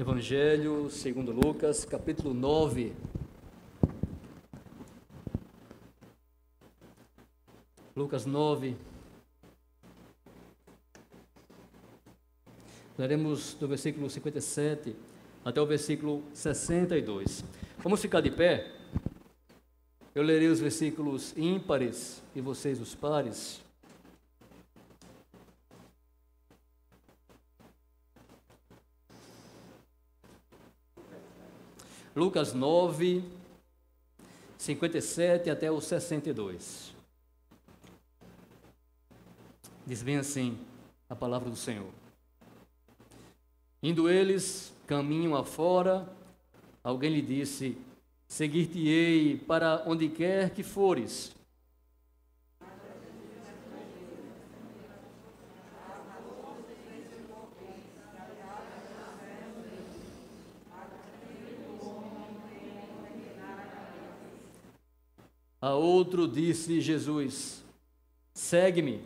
Evangelho segundo Lucas, capítulo 9. Lucas 9. Leremos do versículo 57 até o versículo 62. Vamos ficar de pé? Eu lerei os versículos ímpares e vocês os pares. Lucas 9, 57 até o 62. Diz bem assim a palavra do Senhor. Indo eles caminham afora, alguém lhe disse: Seguir-te-ei para onde quer que fores. A outro disse Jesus: Segue-me.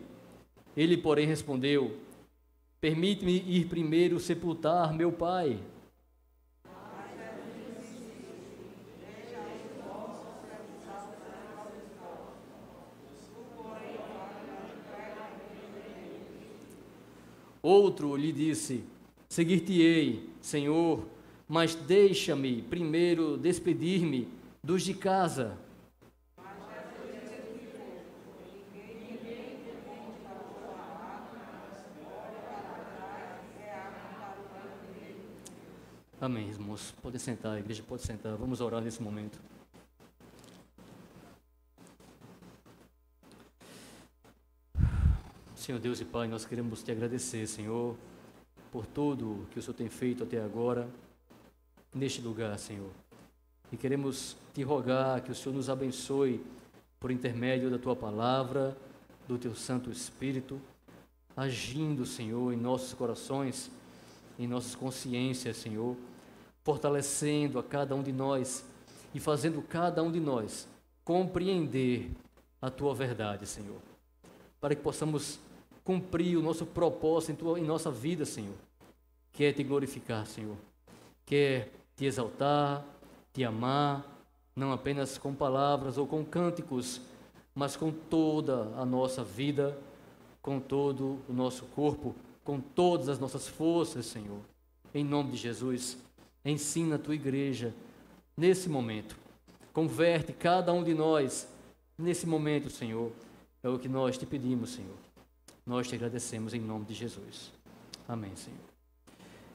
Ele, porém, respondeu: Permite-me ir primeiro sepultar meu pai. Outro lhe disse: Seguir-te-ei, Senhor, mas deixa-me primeiro despedir-me dos de casa. Amém, irmãos. Pode sentar, a igreja pode sentar. Vamos orar nesse momento. Senhor Deus e Pai, nós queremos te agradecer, Senhor, por tudo que o Senhor tem feito até agora neste lugar, Senhor. E queremos te rogar que o Senhor nos abençoe por intermédio da tua palavra, do teu Santo Espírito, agindo, Senhor, em nossos corações, em nossas consciências, Senhor fortalecendo a cada um de nós e fazendo cada um de nós compreender a tua verdade, Senhor. Para que possamos cumprir o nosso propósito em, tua, em nossa vida, Senhor. Que é te glorificar, Senhor. Que é te exaltar, te amar, não apenas com palavras ou com cânticos, mas com toda a nossa vida, com todo o nosso corpo, com todas as nossas forças, Senhor. Em nome de Jesus. Ensina a tua igreja nesse momento. Converte cada um de nós nesse momento, Senhor. É o que nós te pedimos, Senhor. Nós te agradecemos em nome de Jesus. Amém, Senhor.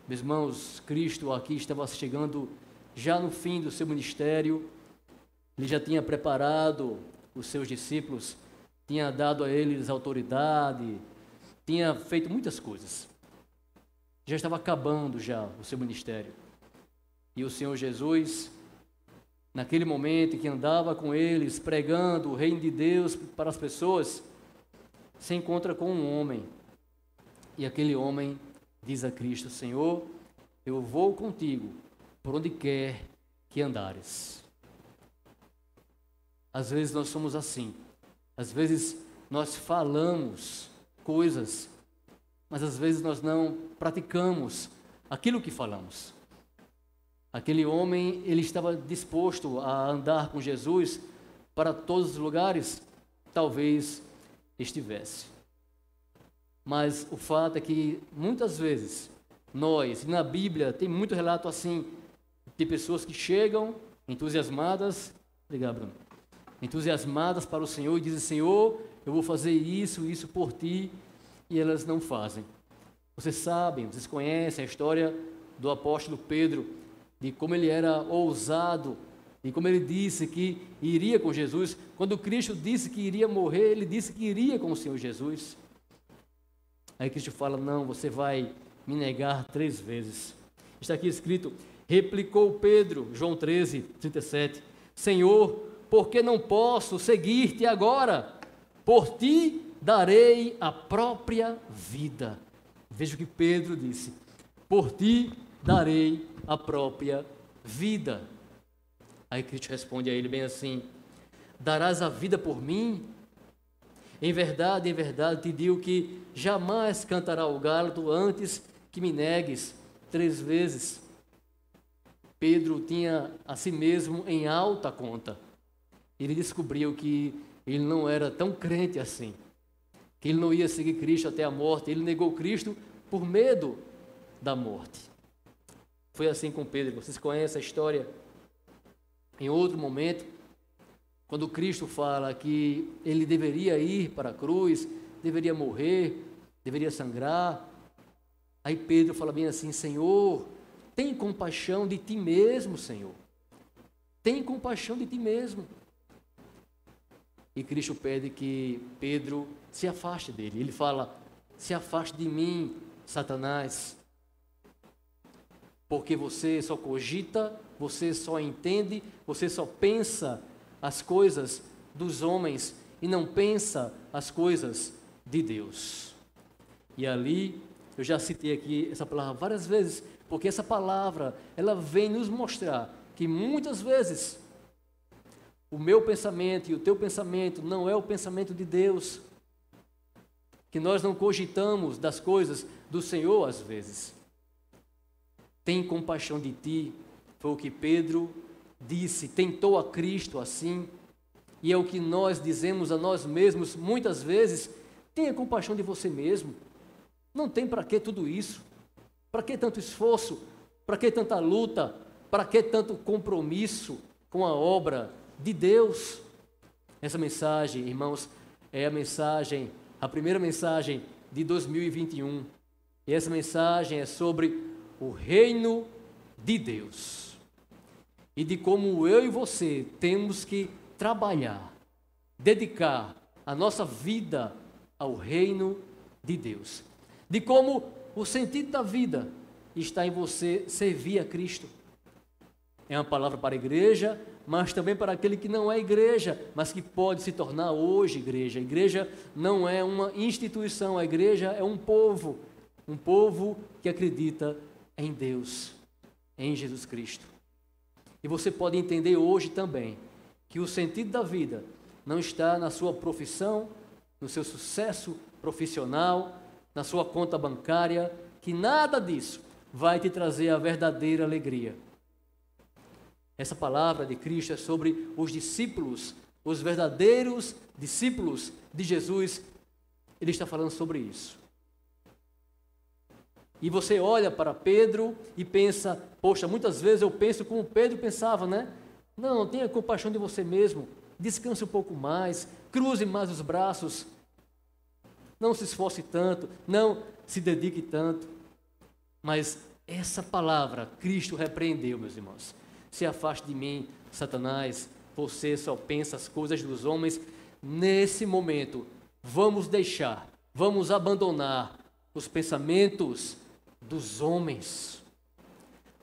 Meus irmãos, Cristo aqui estava chegando já no fim do seu ministério. Ele já tinha preparado os seus discípulos, tinha dado a eles autoridade, tinha feito muitas coisas. Já estava acabando já o seu ministério. E o Senhor Jesus, naquele momento em que andava com eles, pregando o reino de Deus para as pessoas, se encontra com um homem. E aquele homem diz a Cristo: Senhor, eu vou contigo por onde quer que andares. Às vezes nós somos assim. Às vezes nós falamos coisas, mas às vezes nós não praticamos aquilo que falamos. Aquele homem, ele estava disposto a andar com Jesus para todos os lugares? Talvez estivesse. Mas o fato é que muitas vezes nós, na Bíblia, tem muito relato assim de pessoas que chegam entusiasmadas, Bruno, entusiasmadas para o Senhor e dizem: Senhor, eu vou fazer isso, isso por ti, e elas não fazem. Vocês sabem, vocês conhecem a história do apóstolo Pedro de como ele era ousado, e como ele disse que iria com Jesus. Quando Cristo disse que iria morrer, ele disse que iria com o Senhor Jesus. Aí Cristo fala: Não, você vai me negar três vezes. Está aqui escrito: Replicou Pedro, João 13, 37, Senhor, por que não posso seguir-te agora? Por ti darei a própria vida. Veja o que Pedro disse: Por ti darei a própria vida. Aí Cristo responde a ele bem assim: Darás a vida por mim? Em verdade, em verdade te digo que jamais cantará o galo antes que me negues três vezes. Pedro tinha a si mesmo em alta conta. Ele descobriu que ele não era tão crente assim, que ele não ia seguir Cristo até a morte. Ele negou Cristo por medo da morte. Foi assim com Pedro. Vocês conhecem a história? Em outro momento, quando Cristo fala que ele deveria ir para a cruz, deveria morrer, deveria sangrar, aí Pedro fala bem assim: Senhor, tem compaixão de ti mesmo, Senhor. Tem compaixão de ti mesmo. E Cristo pede que Pedro se afaste dele. Ele fala: Se afaste de mim, Satanás. Porque você só cogita, você só entende, você só pensa as coisas dos homens e não pensa as coisas de Deus. E ali, eu já citei aqui essa palavra várias vezes, porque essa palavra, ela vem nos mostrar que muitas vezes o meu pensamento e o teu pensamento não é o pensamento de Deus. Que nós não cogitamos das coisas do Senhor às vezes. Tem compaixão de ti, foi o que Pedro disse, tentou a Cristo assim, e é o que nós dizemos a nós mesmos muitas vezes: tenha compaixão de você mesmo. Não tem para que tudo isso. Para que tanto esforço? Para que tanta luta? Para que tanto compromisso com a obra de Deus? Essa mensagem, irmãos, é a mensagem, a primeira mensagem de 2021. E essa mensagem é sobre o reino de Deus. E de como eu e você temos que trabalhar, dedicar a nossa vida ao reino de Deus. De como o sentido da vida está em você servir a Cristo. É uma palavra para a igreja, mas também para aquele que não é igreja, mas que pode se tornar hoje igreja. A igreja não é uma instituição, a igreja é um povo, um povo que acredita em Deus, em Jesus Cristo. E você pode entender hoje também que o sentido da vida não está na sua profissão, no seu sucesso profissional, na sua conta bancária, que nada disso vai te trazer a verdadeira alegria. Essa palavra de Cristo é sobre os discípulos, os verdadeiros discípulos de Jesus. Ele está falando sobre isso. E você olha para Pedro e pensa, poxa, muitas vezes eu penso como Pedro pensava, né? Não, tenha compaixão de você mesmo, descanse um pouco mais, cruze mais os braços, não se esforce tanto, não se dedique tanto. Mas essa palavra Cristo repreendeu, meus irmãos. Se afaste de mim, Satanás, você só pensa as coisas dos homens. Nesse momento, vamos deixar, vamos abandonar os pensamentos dos homens.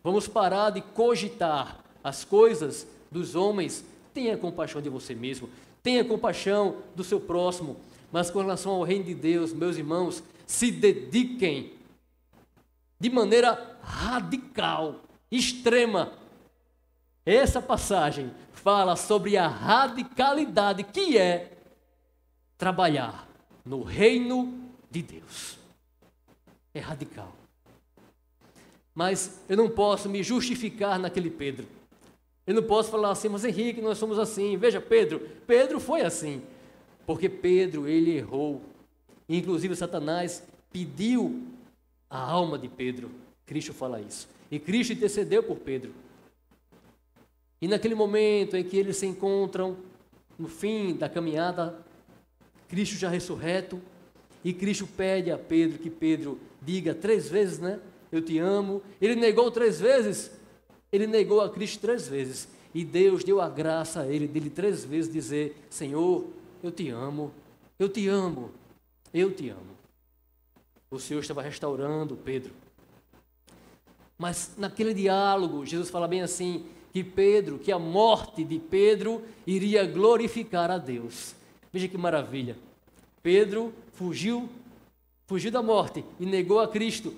Vamos parar de cogitar as coisas dos homens. Tenha compaixão de você mesmo, tenha compaixão do seu próximo, mas com relação ao reino de Deus, meus irmãos, se dediquem de maneira radical, extrema. Essa passagem fala sobre a radicalidade que é trabalhar no reino de Deus. É radical. Mas eu não posso me justificar naquele Pedro. Eu não posso falar assim, mas Henrique, nós somos assim. Veja, Pedro, Pedro foi assim. Porque Pedro, ele errou. Inclusive, Satanás pediu a alma de Pedro. Cristo fala isso. E Cristo intercedeu por Pedro. E naquele momento em que eles se encontram, no fim da caminhada, Cristo já ressurreto, e Cristo pede a Pedro que Pedro diga três vezes, né? Eu te amo. Ele negou três vezes. Ele negou a Cristo três vezes. E Deus deu a graça a ele, dele três vezes dizer: Senhor, eu te amo, eu te amo, eu te amo. O Senhor estava restaurando Pedro. Mas naquele diálogo, Jesus fala bem assim: que Pedro, que a morte de Pedro iria glorificar a Deus. Veja que maravilha. Pedro fugiu, fugiu da morte e negou a Cristo,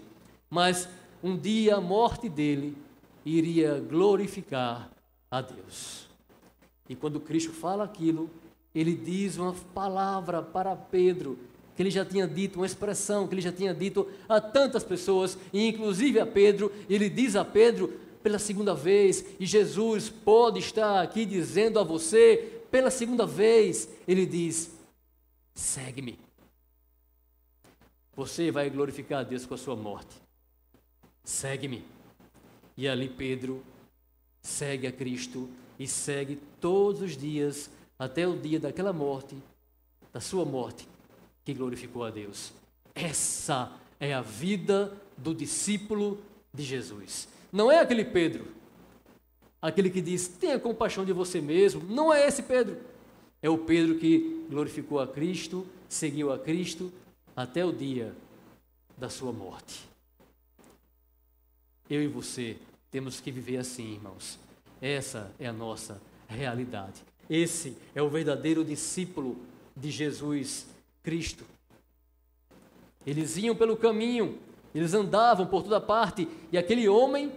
mas um dia a morte dele iria glorificar a Deus. E quando Cristo fala aquilo, ele diz uma palavra para Pedro, que ele já tinha dito, uma expressão que ele já tinha dito a tantas pessoas, e inclusive a Pedro, ele diz a Pedro: pela segunda vez, e Jesus pode estar aqui dizendo a você, pela segunda vez, ele diz: segue-me. Você vai glorificar a Deus com a sua morte. Segue-me. E ali Pedro segue a Cristo e segue todos os dias até o dia daquela morte, da sua morte, que glorificou a Deus. Essa é a vida do discípulo de Jesus. Não é aquele Pedro, aquele que diz: tenha compaixão de você mesmo. Não é esse Pedro. É o Pedro que glorificou a Cristo, seguiu a Cristo até o dia da sua morte. Eu e você temos que viver assim, irmãos. Essa é a nossa realidade. Esse é o verdadeiro discípulo de Jesus Cristo. Eles iam pelo caminho, eles andavam por toda parte, e aquele homem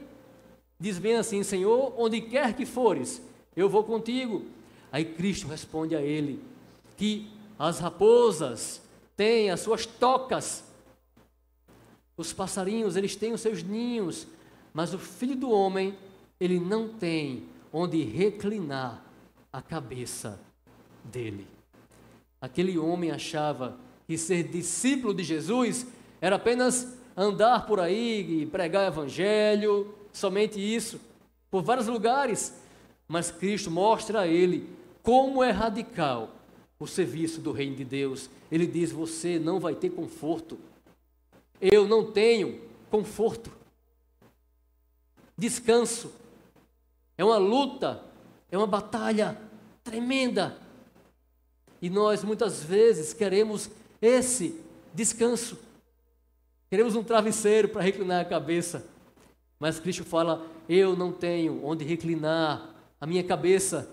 diz bem assim: Senhor, onde quer que fores, eu vou contigo. Aí Cristo responde a ele que as raposas têm as suas tocas, os passarinhos, eles têm os seus ninhos, mas o filho do homem, ele não tem onde reclinar a cabeça dele. Aquele homem achava que ser discípulo de Jesus era apenas andar por aí e pregar evangelho, somente isso, por vários lugares. Mas Cristo mostra a ele como é radical o serviço do reino de Deus. Ele diz: Você não vai ter conforto. Eu não tenho conforto. Descanso. É uma luta, é uma batalha tremenda. E nós muitas vezes queremos esse descanso. Queremos um travesseiro para reclinar a cabeça. Mas Cristo fala: Eu não tenho onde reclinar a minha cabeça.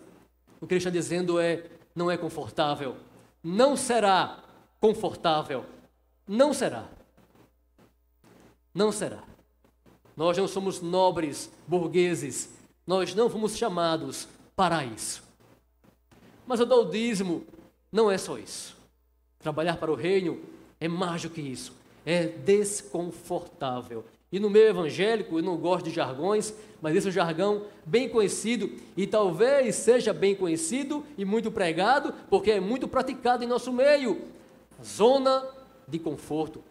O que ele está dizendo é: não é confortável. Não será confortável. Não será. Não será. Nós não somos nobres burgueses. Nós não fomos chamados para isso. Mas o daudismo não é só isso. Trabalhar para o reino é mais do que isso. É desconfortável. E no meio evangélico, eu não gosto de jargões, mas esse é um jargão bem conhecido e talvez seja bem conhecido e muito pregado, porque é muito praticado em nosso meio. Zona de conforto.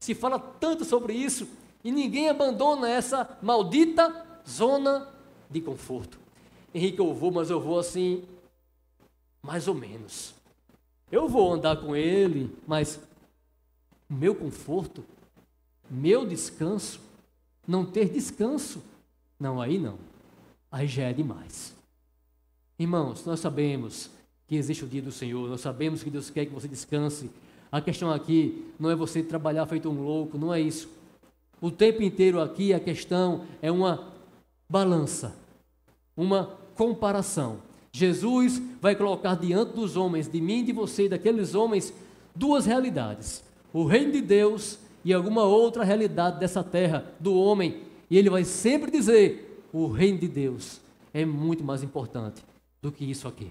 Se fala tanto sobre isso e ninguém abandona essa maldita zona de conforto. Henrique, eu vou, mas eu vou assim mais ou menos. Eu vou andar com ele, mas meu conforto, meu descanso, não ter descanso, não, aí não. Aí já é demais. Irmãos, nós sabemos que existe o dia do Senhor, nós sabemos que Deus quer que você descanse. A questão aqui não é você trabalhar feito um louco, não é isso. O tempo inteiro aqui a questão é uma balança, uma comparação. Jesus vai colocar diante dos homens, de mim, de você e daqueles homens, duas realidades: o reino de Deus e alguma outra realidade dessa terra, do homem. E ele vai sempre dizer: o reino de Deus é muito mais importante do que isso aqui,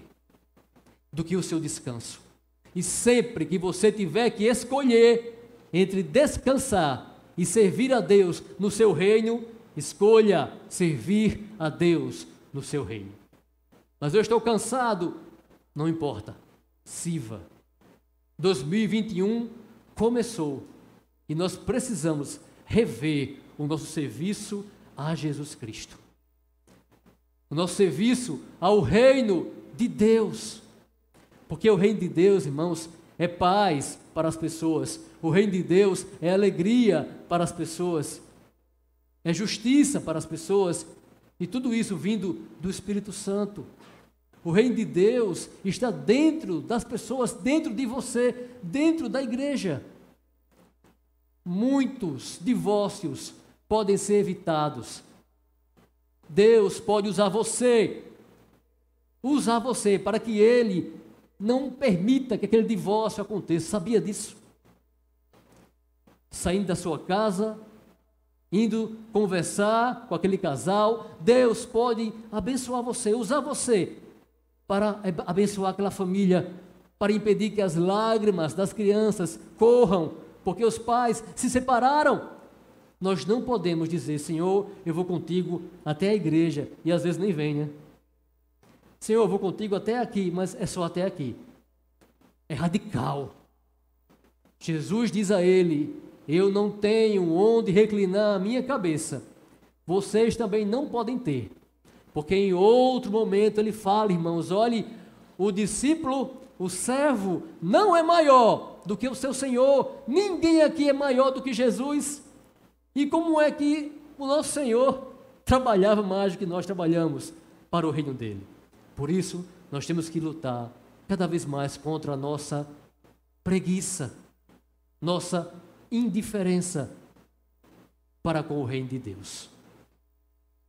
do que o seu descanso. E sempre que você tiver que escolher entre descansar e servir a Deus no seu reino, escolha servir a Deus no seu reino mas eu estou cansado. Não importa. Siva. 2021 começou e nós precisamos rever o nosso serviço a Jesus Cristo. O nosso serviço ao reino de Deus. Porque o reino de Deus, irmãos, é paz para as pessoas. O reino de Deus é alegria para as pessoas. É justiça para as pessoas. E tudo isso vindo do Espírito Santo. O reino de Deus está dentro das pessoas, dentro de você, dentro da igreja. Muitos divórcios podem ser evitados. Deus pode usar você, usar você para que Ele não permita que aquele divórcio aconteça. Sabia disso? Saindo da sua casa, indo conversar com aquele casal, Deus pode abençoar você, usar você para abençoar aquela família, para impedir que as lágrimas das crianças corram, porque os pais se separaram. Nós não podemos dizer, Senhor, eu vou contigo até a igreja, e às vezes nem vem, né? Senhor, eu vou contigo até aqui, mas é só até aqui. É radical. Jesus diz a ele: Eu não tenho onde reclinar a minha cabeça. Vocês também não podem ter. Porque em outro momento ele fala, irmãos, olhe, o discípulo, o servo, não é maior do que o seu Senhor. Ninguém aqui é maior do que Jesus. E como é que o nosso Senhor trabalhava mais do que nós trabalhamos para o reino dele? Por isso, nós temos que lutar cada vez mais contra a nossa preguiça, nossa indiferença para com o reino de Deus.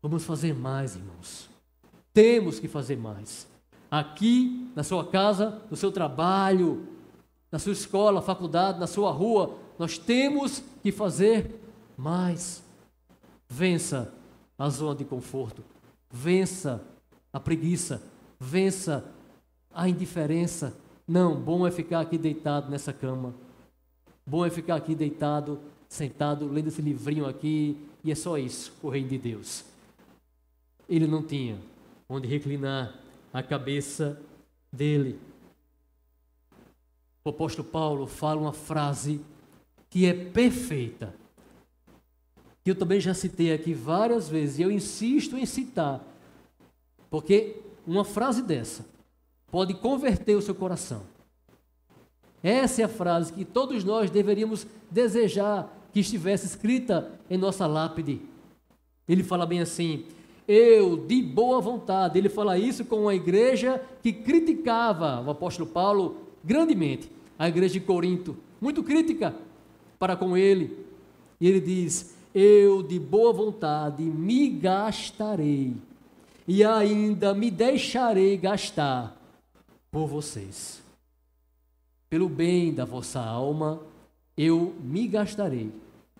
Vamos fazer mais, irmãos. Temos que fazer mais. Aqui, na sua casa, no seu trabalho, na sua escola, faculdade, na sua rua, nós temos que fazer mais. Vença a zona de conforto. Vença a preguiça. Vença a indiferença. Não, bom é ficar aqui deitado nessa cama. Bom é ficar aqui deitado, sentado, lendo esse livrinho aqui, e é só isso, o reino de Deus. Ele não tinha onde reclinar a cabeça dele. O apóstolo Paulo fala uma frase que é perfeita, que eu também já citei aqui várias vezes, e eu insisto em citar, porque uma frase dessa pode converter o seu coração. Essa é a frase que todos nós deveríamos desejar que estivesse escrita em nossa lápide. Ele fala bem assim: eu de boa vontade. Ele fala isso com uma igreja que criticava o apóstolo Paulo grandemente, a igreja de Corinto, muito crítica para com ele. E ele diz: Eu de boa vontade me gastarei e ainda me deixarei gastar por vocês. Pelo bem da vossa alma, eu me gastarei.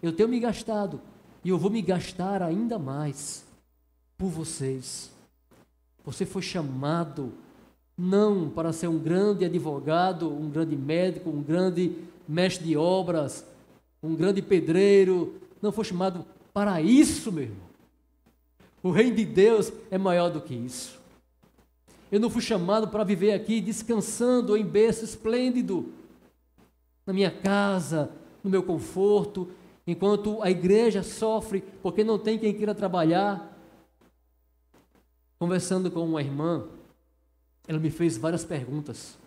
Eu tenho me gastado e eu vou me gastar ainda mais por vocês. Você foi chamado não para ser um grande advogado, um grande médico, um grande mestre de obras, um grande pedreiro. Não foi chamado para isso, meu irmão. O reino de Deus é maior do que isso. Eu não fui chamado para viver aqui descansando em berço esplêndido, na minha casa, no meu conforto, enquanto a igreja sofre porque não tem quem queira trabalhar, Conversando com uma irmã, ela me fez várias perguntas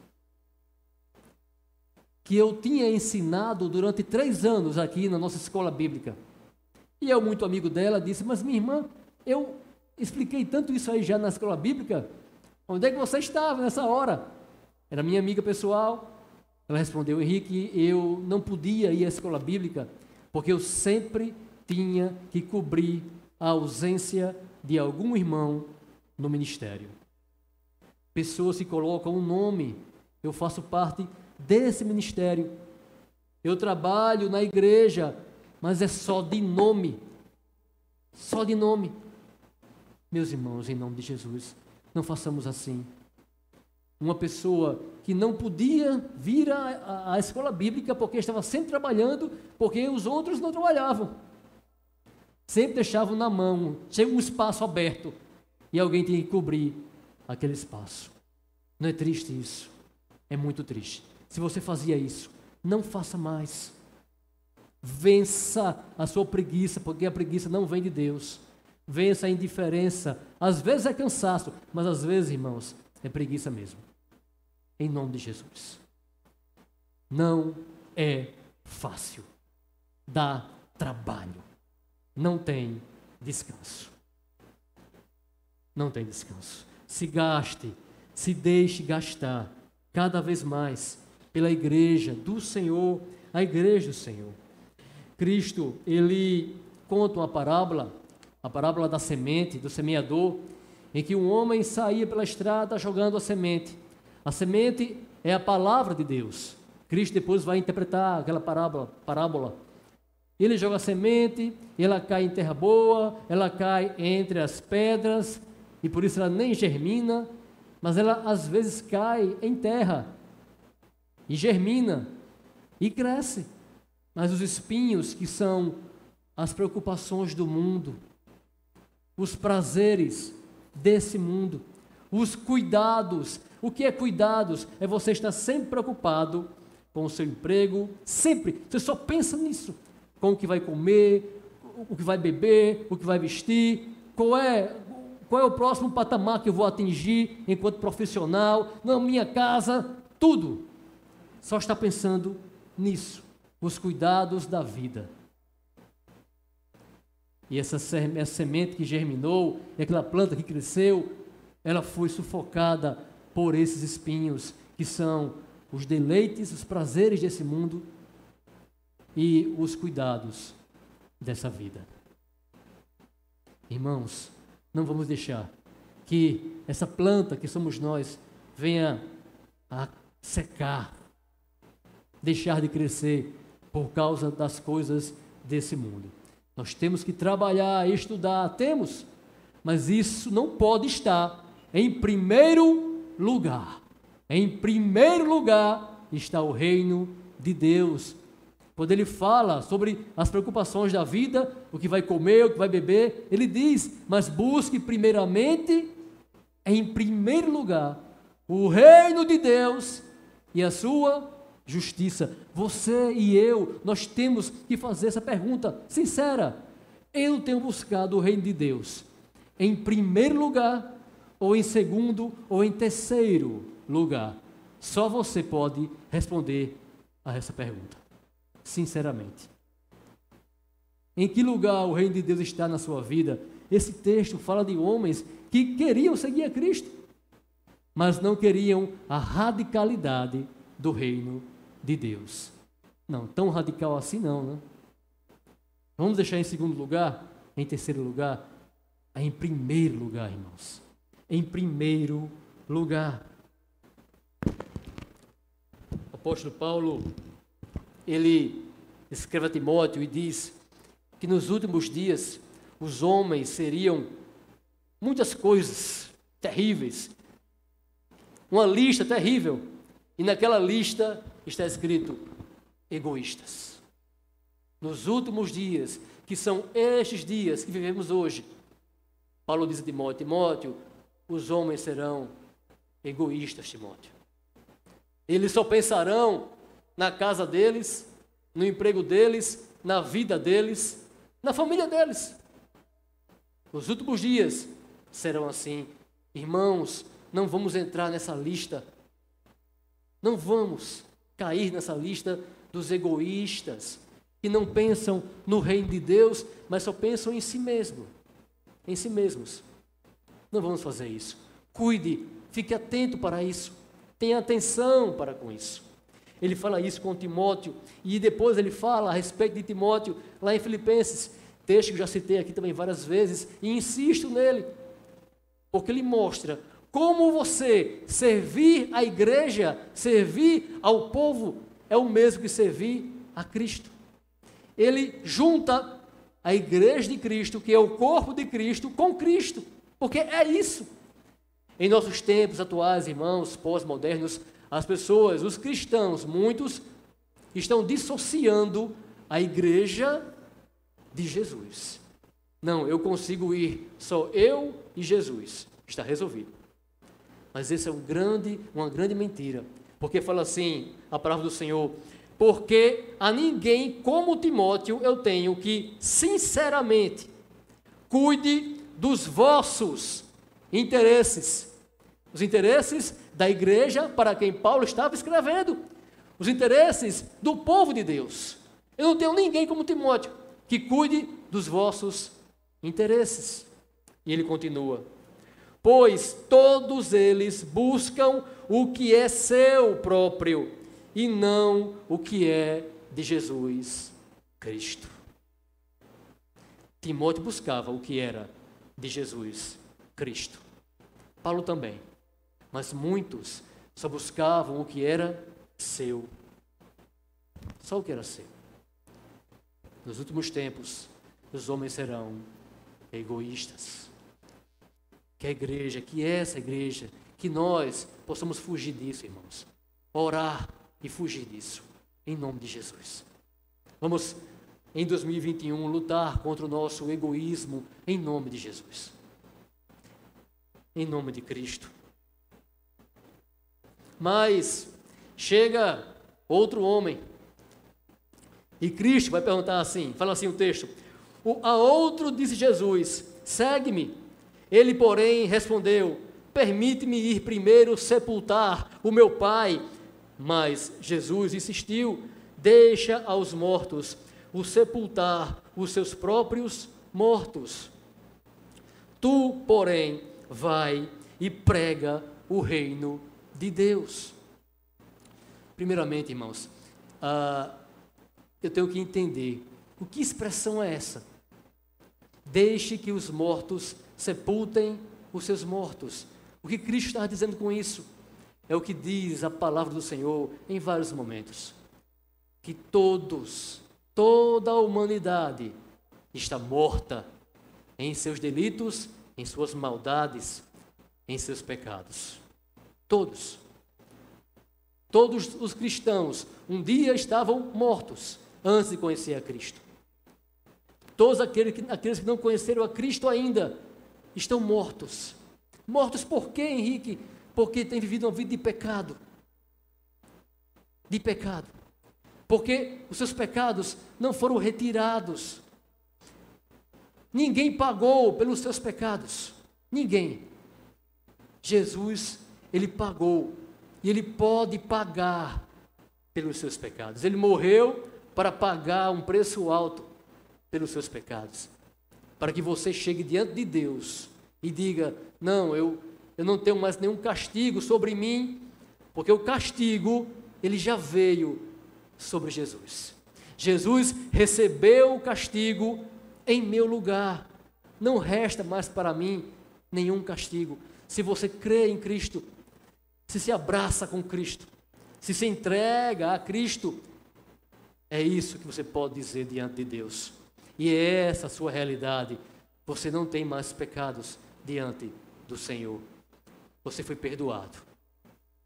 que eu tinha ensinado durante três anos aqui na nossa escola bíblica. E eu, muito amigo dela, disse: Mas minha irmã, eu expliquei tanto isso aí já na escola bíblica. Onde é que você estava nessa hora? Era minha amiga pessoal. Ela respondeu: Henrique, eu não podia ir à escola bíblica porque eu sempre tinha que cobrir a ausência de algum irmão no ministério. Pessoas que colocam um nome, eu faço parte desse ministério. Eu trabalho na igreja, mas é só de nome. Só de nome. Meus irmãos, em nome de Jesus, não façamos assim. Uma pessoa que não podia vir à, à escola bíblica porque estava sempre trabalhando, porque os outros não trabalhavam. Sempre deixavam na mão, tinha um espaço aberto e alguém tem que cobrir aquele espaço. Não é triste isso? É muito triste. Se você fazia isso, não faça mais. Vença a sua preguiça, porque a preguiça não vem de Deus. Vença a indiferença. Às vezes é cansaço, mas às vezes, irmãos, é preguiça mesmo. Em nome de Jesus. Não é fácil. Dá trabalho. Não tem descanso não tem descanso. Se gaste, se deixe gastar cada vez mais pela igreja do Senhor, a igreja do Senhor. Cristo, ele conta uma parábola, a parábola da semente, do semeador, em que um homem saía pela estrada jogando a semente. A semente é a palavra de Deus. Cristo depois vai interpretar aquela parábola, parábola. Ele joga a semente, ela cai em terra boa, ela cai entre as pedras, e por isso ela nem germina, mas ela às vezes cai em terra e germina e cresce. Mas os espinhos que são as preocupações do mundo, os prazeres desse mundo, os cuidados. O que é cuidados? É você estar sempre preocupado com o seu emprego, sempre. Você só pensa nisso. Com o que vai comer, o que vai beber, o que vai vestir, qual é, qual é o próximo patamar que eu vou atingir enquanto profissional, na minha casa, tudo. Só está pensando nisso, os cuidados da vida. E essa, semente que germinou, e aquela planta que cresceu, ela foi sufocada por esses espinhos, que são os deleites, os prazeres desse mundo e os cuidados dessa vida. Irmãos, não vamos deixar que essa planta que somos nós venha a secar, deixar de crescer por causa das coisas desse mundo. Nós temos que trabalhar, estudar, temos, mas isso não pode estar em primeiro lugar. Em primeiro lugar está o reino de Deus. Quando ele fala sobre as preocupações da vida, o que vai comer, o que vai beber, ele diz: Mas busque primeiramente, em primeiro lugar, o reino de Deus e a sua justiça. Você e eu, nós temos que fazer essa pergunta sincera. Eu tenho buscado o reino de Deus em primeiro lugar, ou em segundo, ou em terceiro lugar? Só você pode responder a essa pergunta, sinceramente. Em que lugar o reino de Deus está na sua vida? Esse texto fala de homens que queriam seguir a Cristo, mas não queriam a radicalidade do reino de Deus. Não, tão radical assim não, né? Vamos deixar em segundo lugar, em terceiro lugar, em primeiro lugar, irmãos. Em primeiro lugar. O apóstolo Paulo, ele escreve a Timóteo e diz que nos últimos dias os homens seriam muitas coisas terríveis. Uma lista terrível. E naquela lista está escrito egoístas. Nos últimos dias, que são estes dias que vivemos hoje, Paulo diz a Timóteo: Timóteo, os homens serão egoístas, Timóteo. Eles só pensarão na casa deles, no emprego deles, na vida deles, na família deles. Os últimos dias serão assim. Irmãos, não vamos entrar nessa lista. Não vamos cair nessa lista dos egoístas que não pensam no reino de Deus, mas só pensam em si mesmo, em si mesmos. Não vamos fazer isso. Cuide, fique atento para isso. Tenha atenção para com isso. Ele fala isso com Timóteo e depois ele fala a respeito de Timóteo lá em Filipenses, texto que eu já citei aqui também várias vezes e insisto nele, porque ele mostra como você servir a igreja, servir ao povo é o mesmo que servir a Cristo. Ele junta a igreja de Cristo, que é o corpo de Cristo, com Cristo. Porque é isso. Em nossos tempos atuais, irmãos, pós-modernos, as pessoas, os cristãos, muitos, estão dissociando a igreja de Jesus. Não, eu consigo ir só eu e Jesus. Está resolvido. Mas esse é um grande, uma grande mentira. Porque fala assim, a palavra do Senhor, porque a ninguém como Timóteo eu tenho que, sinceramente, cuide dos vossos interesses. Os interesses da igreja para quem Paulo estava escrevendo. Os interesses do povo de Deus. Eu não tenho ninguém como Timóteo que cuide dos vossos interesses. E ele continua: Pois todos eles buscam o que é seu próprio e não o que é de Jesus Cristo. Timóteo buscava o que era de Jesus Cristo. Paulo também. Mas muitos só buscavam o que era seu. Só o que era seu. Nos últimos tempos, os homens serão egoístas. Que a igreja, que essa igreja, que nós possamos fugir disso, irmãos. Orar e fugir disso. Em nome de Jesus. Vamos em 2021 lutar contra o nosso egoísmo em nome de Jesus. Em nome de Cristo. Mas chega outro homem e Cristo vai perguntar assim: fala assim o texto. A outro disse Jesus: segue-me. Ele, porém, respondeu: permite-me ir primeiro sepultar o meu pai. Mas Jesus insistiu: deixa aos mortos o sepultar os seus próprios mortos. Tu, porém, vai e prega o reino de Deus. Primeiramente, irmãos, ah, eu tenho que entender o que expressão é essa. Deixe que os mortos sepultem os seus mortos. O que Cristo está dizendo com isso? É o que diz a palavra do Senhor em vários momentos. Que todos, toda a humanidade está morta em seus delitos, em suas maldades, em seus pecados. Todos. Todos os cristãos um dia estavam mortos antes de conhecer a Cristo. Todos aqueles que, aqueles que não conheceram a Cristo ainda estão mortos. Mortos por quê, Henrique? Porque têm vivido uma vida de pecado. De pecado. Porque os seus pecados não foram retirados. Ninguém pagou pelos seus pecados. Ninguém. Jesus, ele pagou. E ele pode pagar pelos seus pecados. Ele morreu para pagar um preço alto pelos seus pecados. Para que você chegue diante de Deus e diga: Não, eu, eu não tenho mais nenhum castigo sobre mim, porque o castigo, ele já veio sobre Jesus. Jesus recebeu o castigo em meu lugar. Não resta mais para mim nenhum castigo. Se você crê em Cristo, se se abraça com Cristo, se se entrega a Cristo, é isso que você pode dizer diante de Deus. E é essa a sua realidade. Você não tem mais pecados diante do Senhor. Você foi perdoado.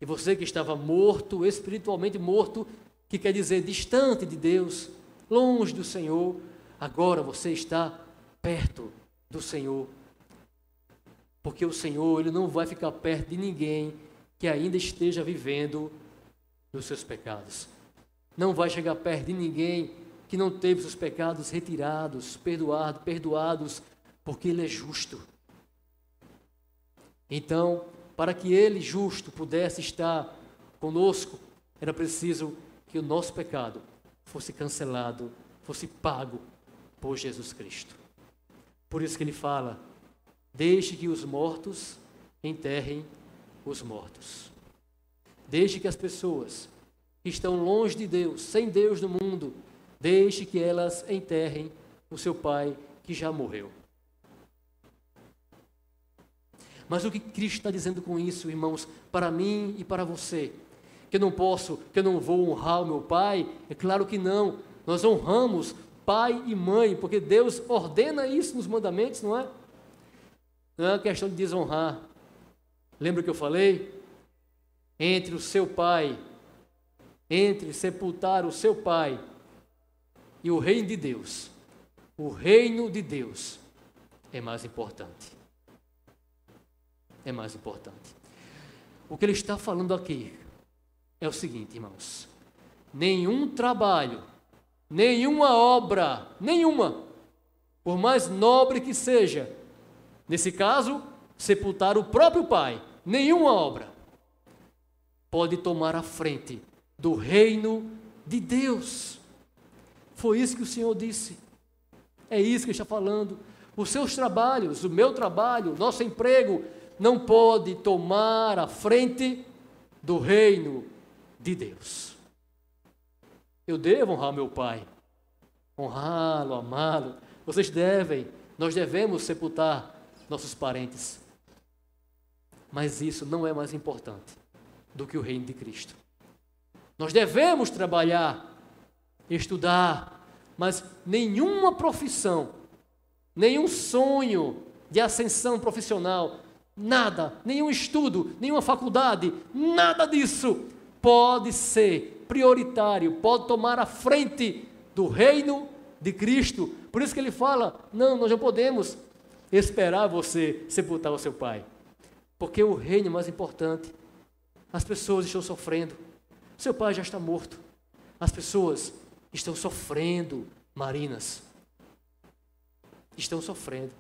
E você que estava morto, espiritualmente morto, que quer dizer distante de Deus, longe do Senhor, agora você está perto do Senhor. Porque o Senhor, ele não vai ficar perto de ninguém que ainda esteja vivendo dos seus pecados não vai chegar perto de ninguém que não teve seus pecados retirados, perdoado, perdoados, porque Ele é justo. Então, para que Ele, justo, pudesse estar conosco, era preciso que o nosso pecado fosse cancelado, fosse pago por Jesus Cristo. Por isso que ele fala: deixe que os mortos enterrem os mortos. Deixe que as pessoas que estão longe de Deus, sem Deus no mundo, deixe que elas enterrem o seu pai que já morreu. Mas o que Cristo está dizendo com isso, irmãos, para mim e para você? Que eu não posso, que eu não vou honrar o meu pai? É claro que não. Nós honramos pai e mãe, porque Deus ordena isso nos mandamentos, não é? Não é uma questão de desonrar. Lembra que eu falei? Entre o seu pai entre sepultar o seu pai e o reino de Deus, o reino de Deus é mais importante. É mais importante. O que ele está falando aqui é o seguinte, irmãos: nenhum trabalho, nenhuma obra, nenhuma, por mais nobre que seja, nesse caso, sepultar o próprio pai, nenhuma obra pode tomar a frente do reino de Deus. Foi isso que o Senhor disse. É isso que ele está falando. Os seus trabalhos, o meu trabalho, nosso emprego, não pode tomar a frente do reino de Deus. Eu devo honrar meu pai, honrá-lo, amá-lo. Vocês devem, nós devemos sepultar nossos parentes. Mas isso não é mais importante do que o reino de Cristo. Nós devemos trabalhar, estudar, mas nenhuma profissão, nenhum sonho de ascensão profissional, nada, nenhum estudo, nenhuma faculdade, nada disso pode ser prioritário, pode tomar a frente do reino de Cristo. Por isso que ele fala: não, nós não podemos esperar você sepultar o seu pai. Porque o reino é mais importante. As pessoas estão sofrendo. Seu pai já está morto. As pessoas estão sofrendo, Marinas. Estão sofrendo.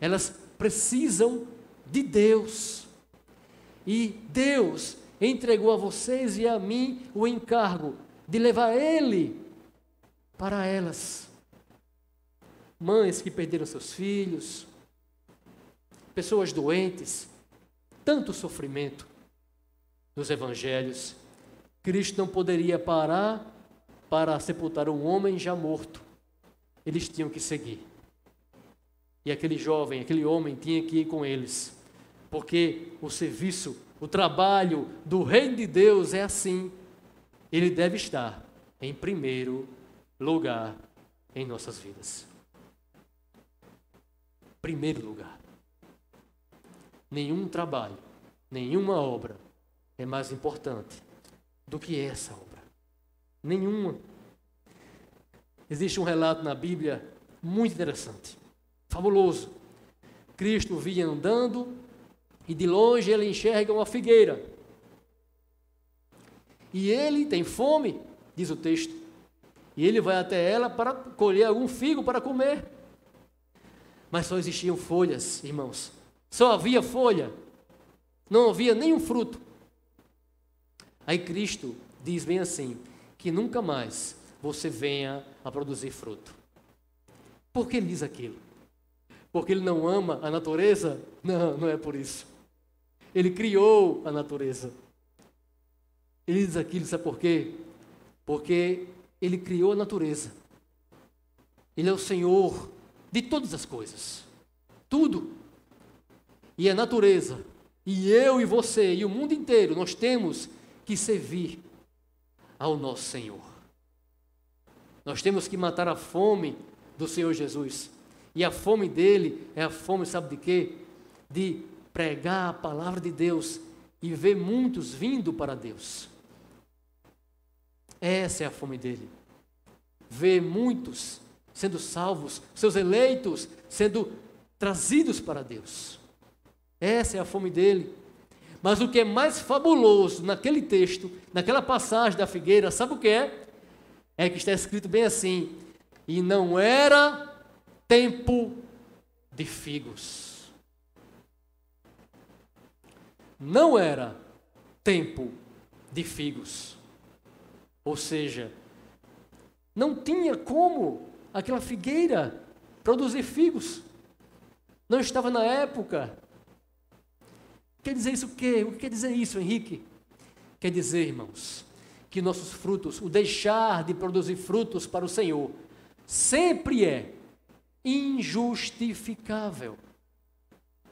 Elas precisam de Deus. E Deus entregou a vocês e a mim o encargo de levar Ele para elas. Mães que perderam seus filhos, pessoas doentes, tanto sofrimento nos evangelhos. Cristo não poderia parar para sepultar um homem já morto. Eles tinham que seguir. E aquele jovem, aquele homem tinha que ir com eles, porque o serviço, o trabalho do reino de Deus é assim. Ele deve estar em primeiro lugar em nossas vidas. Primeiro lugar. Nenhum trabalho, nenhuma obra é mais importante do que essa obra. Nenhuma. Existe um relato na Bíblia muito interessante, fabuloso. Cristo vinha andando e de longe ele enxerga uma figueira. E ele tem fome, diz o texto. E ele vai até ela para colher algum figo para comer. Mas só existiam folhas, irmãos. Só havia folha. Não havia nenhum fruto. Aí Cristo diz bem assim: que nunca mais você venha a produzir fruto. Por que ele diz aquilo? Porque ele não ama a natureza? Não, não é por isso. Ele criou a natureza. Ele diz aquilo, sabe por quê? Porque ele criou a natureza. Ele é o Senhor de todas as coisas. Tudo. E a natureza, e eu e você, e o mundo inteiro, nós temos que servir ao nosso Senhor. Nós temos que matar a fome do Senhor Jesus. E a fome dele é a fome, sabe de quê? De pregar a palavra de Deus e ver muitos vindo para Deus. Essa é a fome dele. Ver muitos sendo salvos, seus eleitos sendo trazidos para Deus. Essa é a fome dele. Mas o que é mais fabuloso naquele texto, naquela passagem da figueira, sabe o que é? É que está escrito bem assim: e não era tempo de figos. Não era tempo de figos. Ou seja, não tinha como aquela figueira produzir figos. Não estava na época. Quer dizer isso o quê? O que quer dizer isso, Henrique? Quer dizer, irmãos, que nossos frutos, o deixar de produzir frutos para o Senhor, sempre é injustificável.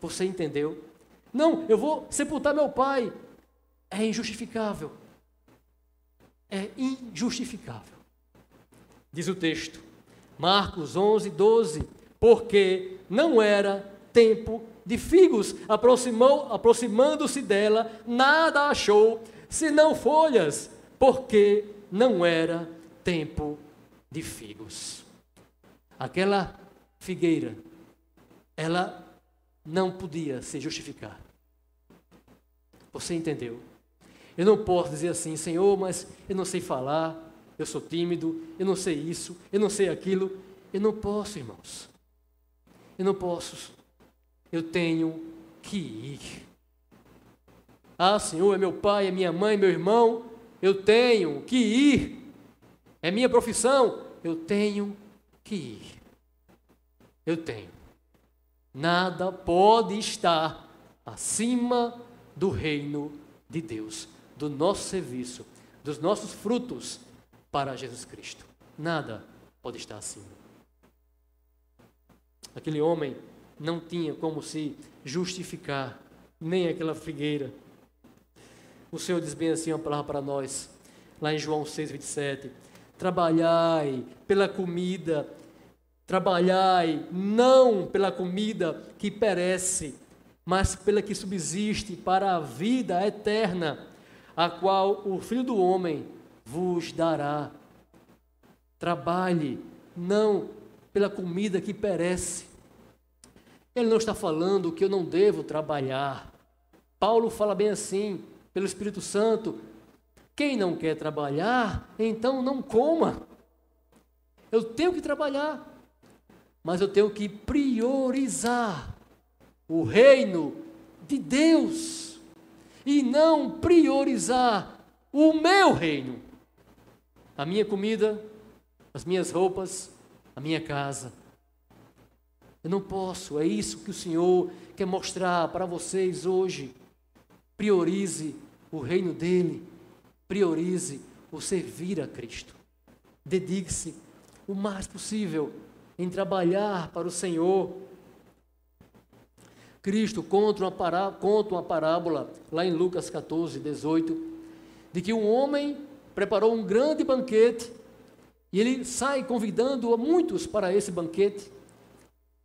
Você entendeu? Não, eu vou sepultar meu pai. É injustificável. É injustificável. Diz o texto, Marcos 11, 12. Porque não era tempo de figos. Aproximando-se dela, nada achou, senão folhas, porque não era tempo de figos. Aquela figueira, ela não podia se justificar. Você entendeu? Eu não posso dizer assim, Senhor, mas eu não sei falar, eu sou tímido, eu não sei isso, eu não sei aquilo. Eu não posso, irmãos. Eu não posso eu tenho que ir. Ah, Senhor, é meu pai, é minha mãe, meu irmão, eu tenho que ir. É minha profissão, eu tenho que ir. Eu tenho. Nada pode estar acima do reino de Deus, do nosso serviço, dos nossos frutos para Jesus Cristo. Nada pode estar acima. Aquele homem não tinha como se justificar, nem aquela figueira. O Senhor diz bem assim uma palavra para nós, lá em João 6, 27. Trabalhai pela comida, trabalhai não pela comida que perece, mas pela que subsiste para a vida eterna, a qual o Filho do Homem vos dará. Trabalhe não pela comida que perece. Ele não está falando que eu não devo trabalhar. Paulo fala bem assim, pelo Espírito Santo: quem não quer trabalhar, então não coma. Eu tenho que trabalhar, mas eu tenho que priorizar o reino de Deus e não priorizar o meu reino, a minha comida, as minhas roupas, a minha casa. Eu não posso, é isso que o Senhor quer mostrar para vocês hoje. Priorize o reino dele, priorize o servir a Cristo. Dedique-se o mais possível em trabalhar para o Senhor. Cristo conta uma, pará conta uma parábola, lá em Lucas 14, 18, de que um homem preparou um grande banquete e ele sai convidando muitos para esse banquete.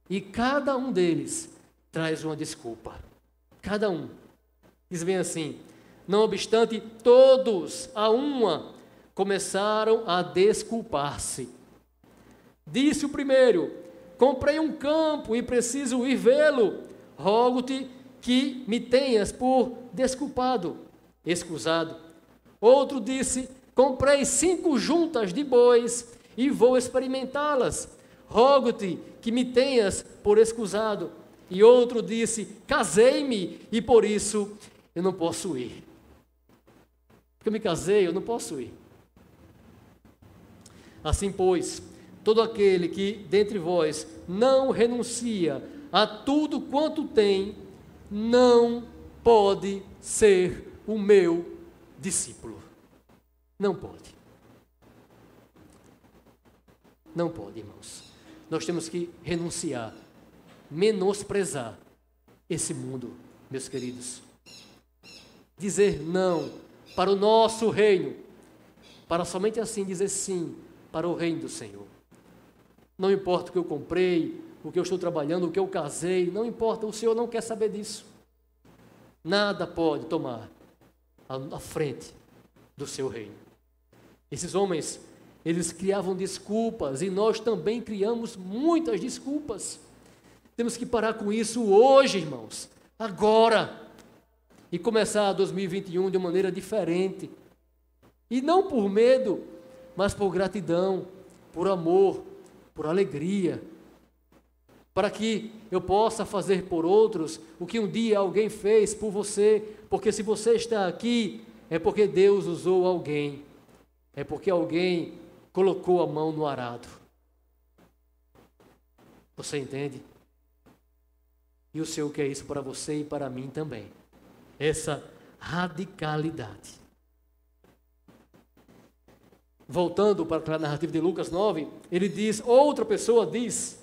E cada um deles traz uma desculpa. Cada um. Diz bem assim: não obstante, todos a uma começaram a desculpar-se. Disse o primeiro: Comprei um campo e preciso ir vê-lo. Rogo-te que me tenhas por desculpado, excusado. Outro disse: Comprei cinco juntas de bois e vou experimentá-las. Rogo-te que me tenhas por excusado. E outro disse: Casei-me e por isso eu não posso ir. Porque eu me casei, eu não posso ir. Assim, pois, todo aquele que dentre vós não renuncia a tudo quanto tem, não pode ser o meu discípulo. Não pode. Não pode, irmãos. Nós temos que renunciar, menosprezar esse mundo, meus queridos. Dizer não para o nosso reino, para somente assim dizer sim para o reino do Senhor. Não importa o que eu comprei, o que eu estou trabalhando, o que eu casei, não importa, o Senhor não quer saber disso. Nada pode tomar a frente do seu reino. Esses homens, eles criavam desculpas e nós também criamos muitas desculpas. Temos que parar com isso hoje, irmãos, agora, e começar 2021 de uma maneira diferente. E não por medo, mas por gratidão, por amor, por alegria, para que eu possa fazer por outros o que um dia alguém fez por você, porque se você está aqui, é porque Deus usou alguém, é porque alguém colocou a mão no arado. Você entende? E o Senhor quer isso para você e para mim também. Essa radicalidade voltando para a narrativa de Lucas 9, ele diz, outra pessoa diz,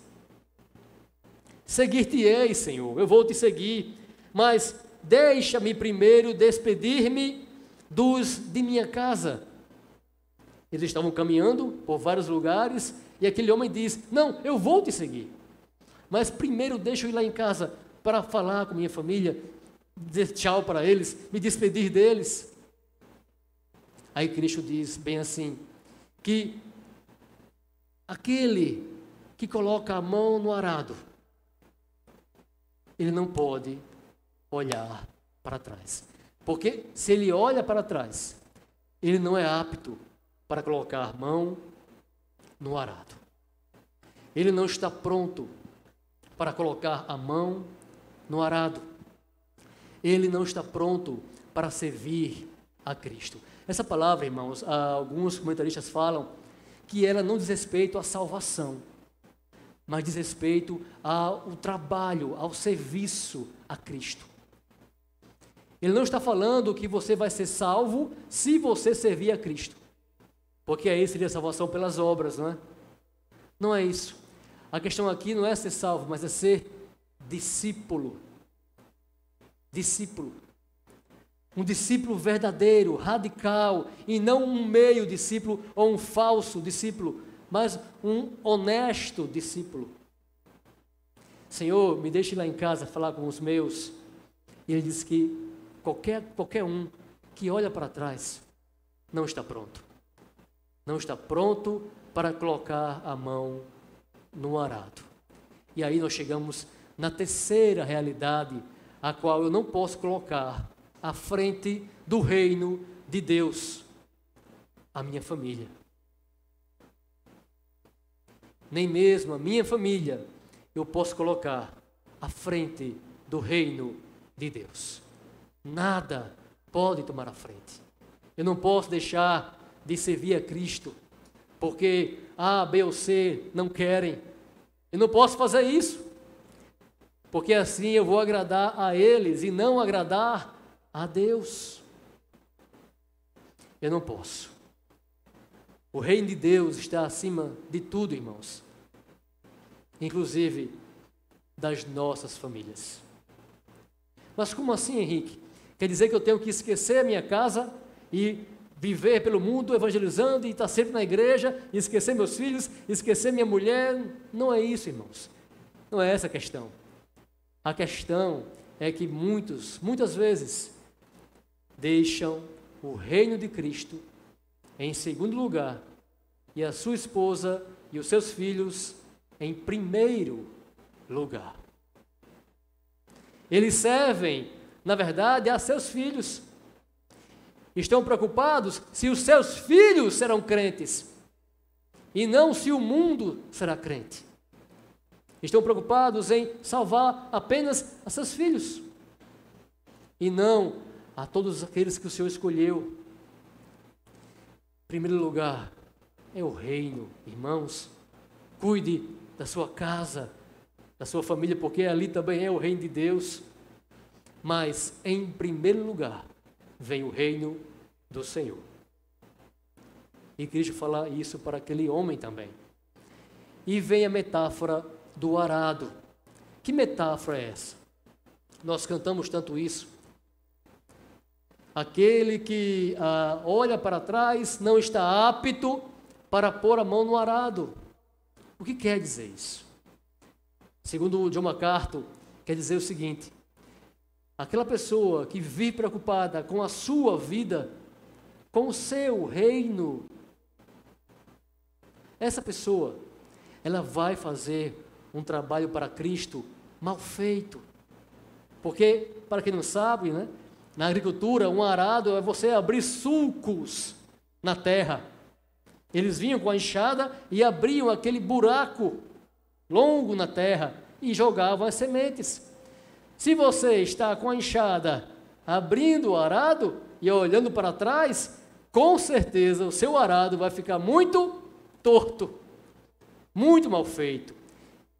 seguir-te-ei, Senhor, eu vou te seguir, mas deixa-me primeiro despedir-me dos de minha casa. Eles estavam caminhando por vários lugares e aquele homem diz: Não, eu vou te seguir, mas primeiro deixa eu ir lá em casa para falar com minha família, dizer tchau para eles, me despedir deles. Aí Cristo diz bem assim: que aquele que coloca a mão no arado, ele não pode olhar para trás. Porque se ele olha para trás, ele não é apto para colocar a mão no arado. Ele não está pronto para colocar a mão no arado. Ele não está pronto para servir a Cristo. Essa palavra, irmãos, alguns comentaristas falam que ela não diz respeito à salvação, mas diz respeito ao trabalho, ao serviço a Cristo. Ele não está falando que você vai ser salvo se você servir a Cristo, porque aí seria salvação pelas obras, não é? Não é isso. A questão aqui não é ser salvo, mas é ser discípulo. Discípulo. Um discípulo verdadeiro, radical, e não um meio discípulo ou um falso discípulo, mas um honesto discípulo. Senhor, me deixe lá em casa falar com os meus. E ele diz que qualquer, qualquer um que olha para trás não está pronto. Não está pronto para colocar a mão no arado. E aí nós chegamos na terceira realidade, a qual eu não posso colocar à frente do reino de Deus, a minha família. Nem mesmo a minha família eu posso colocar à frente do reino de Deus. Nada pode tomar a frente. Eu não posso deixar de servir a Cristo, porque A, B ou C não querem. Eu não posso fazer isso, porque assim eu vou agradar a eles e não agradar a Deus. Eu não posso. O reino de Deus está acima de tudo, irmãos, inclusive das nossas famílias. Mas como assim, Henrique? Quer dizer que eu tenho que esquecer a minha casa e viver pelo mundo evangelizando e estar sempre na igreja, e esquecer meus filhos, esquecer minha mulher? Não é isso, irmãos. Não é essa a questão. A questão é que muitos, muitas vezes, deixam o reino de Cristo em segundo lugar e a sua esposa e os seus filhos em primeiro lugar. Eles servem, na verdade, a seus filhos. Estão preocupados se os seus filhos serão crentes e não se o mundo será crente. Estão preocupados em salvar apenas a seus filhos e não a todos aqueles que o Senhor escolheu. Em primeiro lugar, é o reino, irmãos. Cuide da sua casa, da sua família, porque ali também é o reino de Deus. Mas, em primeiro lugar, vem o reino do Senhor. E Cristo fala isso para aquele homem também. E vem a metáfora do arado. Que metáfora é essa? Nós cantamos tanto isso. Aquele que ah, olha para trás não está apto para pôr a mão no arado. O que quer dizer isso? Segundo John MacArthur, quer dizer o seguinte: aquela pessoa que vive preocupada com a sua vida, com o seu reino, essa pessoa, ela vai fazer um trabalho para Cristo mal feito. Porque, para quem não sabe, né, na agricultura, um arado é você abrir sulcos na terra. Eles vinham com a enxada e abriam aquele buraco longo na terra e jogavam as sementes. Se você está com a enxada abrindo o arado e olhando para trás, com certeza o seu arado vai ficar muito torto, muito mal feito.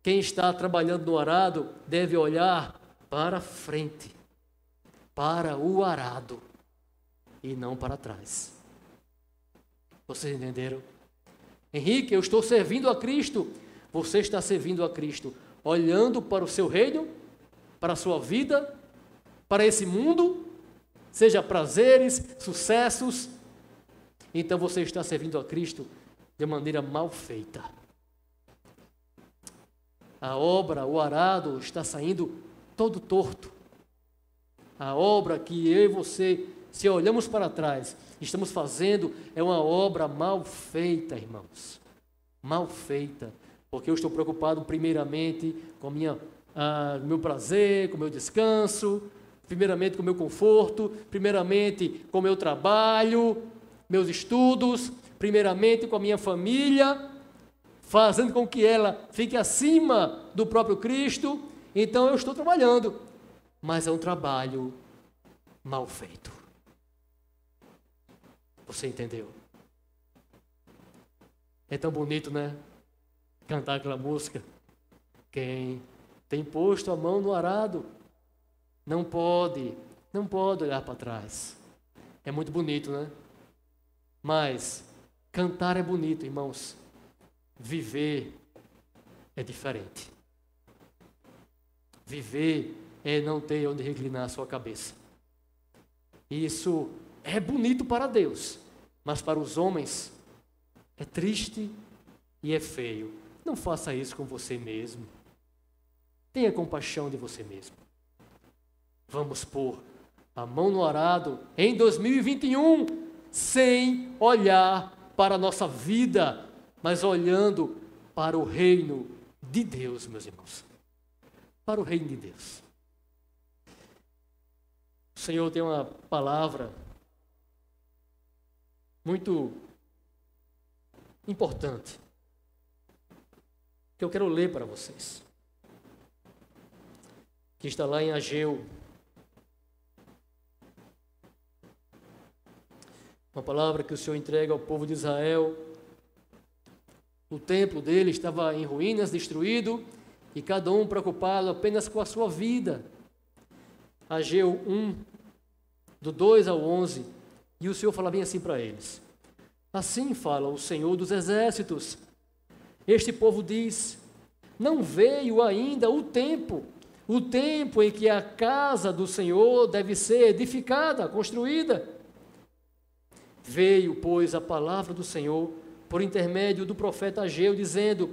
Quem está trabalhando no arado deve olhar para frente, para o arado e não para trás. Vocês entenderam? Henrique, eu estou servindo a Cristo você está servindo a Cristo olhando para o seu reino, para a sua vida, para esse mundo, seja prazeres, sucessos. Então você está servindo a Cristo de maneira mal feita. A obra, o arado está saindo todo torto. A obra que eu e você, se olhamos para trás, estamos fazendo é uma obra mal feita, irmãos. Mal feita porque eu estou preocupado primeiramente com minha, ah, meu prazer, com meu descanso, primeiramente com meu conforto, primeiramente com meu trabalho, meus estudos, primeiramente com a minha família, fazendo com que ela fique acima do próprio Cristo. Então eu estou trabalhando, mas é um trabalho mal feito. Você entendeu? É tão bonito, né? cantar aquela música. Quem tem posto a mão no arado não pode, não pode olhar para trás. É muito bonito, né? Mas cantar é bonito, irmãos. Viver é diferente. Viver é não ter onde reclinar a sua cabeça. Isso é bonito para Deus, mas para os homens é triste e é feio. Não faça isso com você mesmo. Tenha compaixão de você mesmo. Vamos pôr a mão no arado em 2021, sem olhar para a nossa vida, mas olhando para o reino de Deus, meus irmãos. Para o reino de Deus. O Senhor tem uma palavra muito importante que eu quero ler para vocês. Que está lá em Ageu. Uma palavra que o Senhor entrega ao povo de Israel. O templo dele estava em ruínas, destruído, e cada um preocupado apenas com a sua vida. Ageu 1, do 2 ao 11. E o Senhor fala bem assim para eles: Assim fala o Senhor dos exércitos. Este povo diz: Não veio ainda o tempo, o tempo em que a casa do Senhor deve ser edificada, construída. Veio, pois, a palavra do Senhor por intermédio do profeta Ageu, dizendo: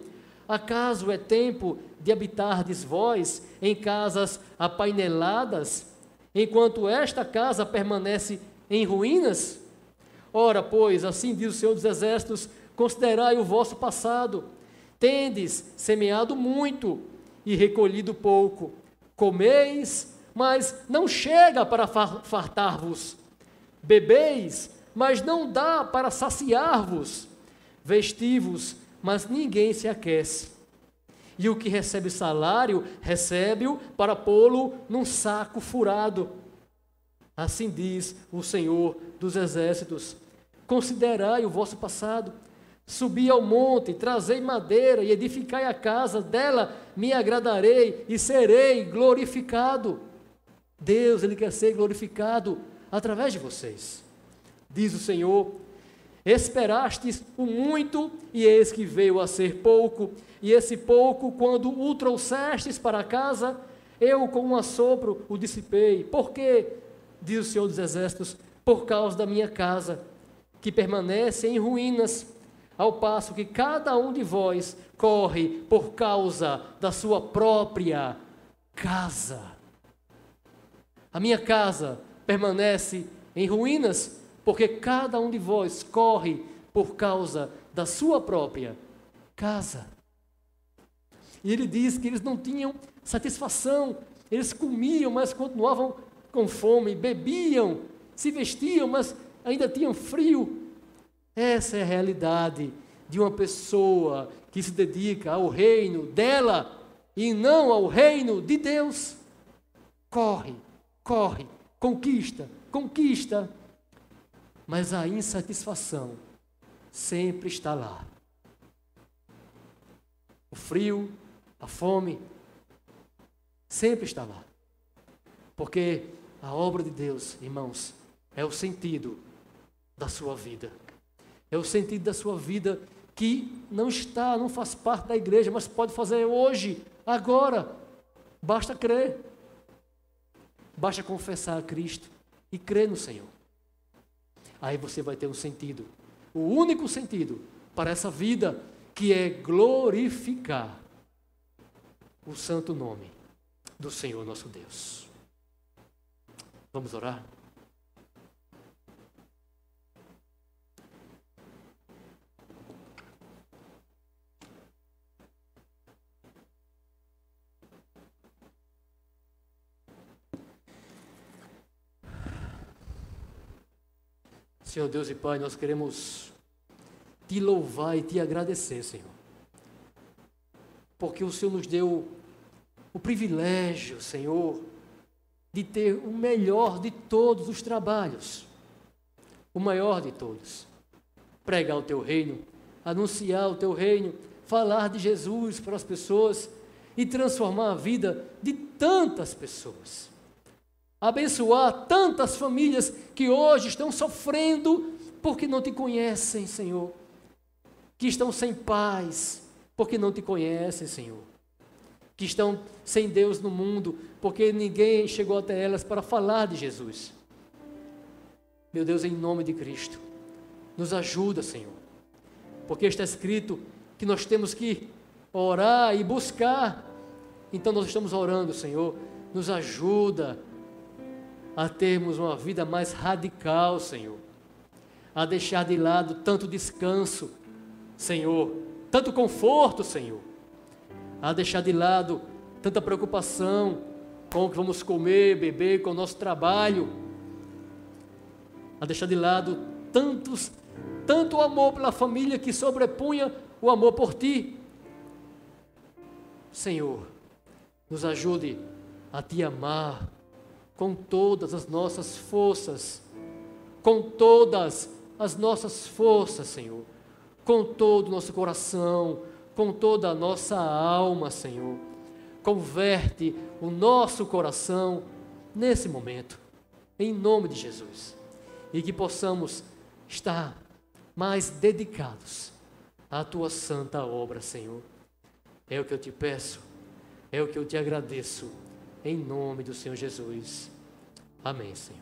Acaso é tempo de habitardes vós em casas apaineladas, enquanto esta casa permanece em ruínas? Ora, pois, assim diz o Senhor dos Exércitos: considerai o vosso passado. Tendes semeado muito e recolhido pouco. Comeis, mas não chega para fartar-vos. Bebeis, mas não dá para saciar-vos. Vestivos, mas ninguém se aquece. E o que recebe salário, recebe-o para pô-lo num saco furado. Assim diz o Senhor dos Exércitos: Considerai o vosso passado. Subi ao monte, trazei madeira e edificai a casa, dela me agradarei e serei glorificado. Deus, Ele quer ser glorificado através de vocês. Diz o Senhor: Esperastes o muito, e eis que veio a ser pouco, e esse pouco, quando o trouxestes para casa, eu com um assopro o dissipei. Por quê? Diz o Senhor dos Exércitos: Por causa da minha casa, que permanece em ruínas, ao passo que cada um de vós corre por causa da sua própria casa. A minha casa permanece em ruínas porque cada um de vós corre por causa da sua própria casa. E ele diz que eles não tinham satisfação, eles comiam, mas continuavam com fome, bebiam, se vestiam, mas ainda tinham frio. Essa é a realidade de uma pessoa que se dedica ao reino dela e não ao reino de Deus. Corre, corre, conquista, conquista mas a insatisfação sempre está lá. O frio, a fome, sempre está lá. Porque a obra de Deus, irmãos, é o sentido da sua vida. É o sentido da sua vida que não está, não faz parte da igreja, mas pode fazer hoje, agora. Basta crer. Basta confessar a Cristo e crer no Senhor aí você vai ter um sentido. O único sentido para essa vida que é glorificar o santo nome do Senhor nosso Deus. Vamos orar? Senhor Deus e Pai, nós queremos te louvar e te agradecer, Senhor. Porque o Senhor nos deu o privilégio, Senhor, de ter o melhor de todos os trabalhos, o maior de todos. Pregar o teu reino, anunciar o teu reino, falar de Jesus para as pessoas e transformar a vida de tantas pessoas abençoar tantas famílias que hoje estão sofrendo porque não te conhecem, Senhor. Que estão sem paz porque não te conhecem, Senhor. Que estão sem Deus no mundo porque ninguém chegou até elas para falar de Jesus. Meu Deus, em nome de Cristo, nos ajuda, Senhor. Porque está escrito que nós temos que orar e buscar. Então nós estamos orando, Senhor. Nos ajuda a termos uma vida mais radical, Senhor, a deixar de lado tanto descanso, Senhor, tanto conforto, Senhor, a deixar de lado tanta preocupação com o que vamos comer, beber, com o nosso trabalho, a deixar de lado tantos, tanto amor pela família que sobrepunha o amor por ti. Senhor, nos ajude a te amar com todas as nossas forças, com todas as nossas forças, Senhor, com todo o nosso coração, com toda a nossa alma, Senhor. Converte o nosso coração nesse momento, em nome de Jesus, e que possamos estar mais dedicados à tua santa obra, Senhor. É o que eu te peço, é o que eu te agradeço, em nome do Senhor Jesus. Amém, Senhor.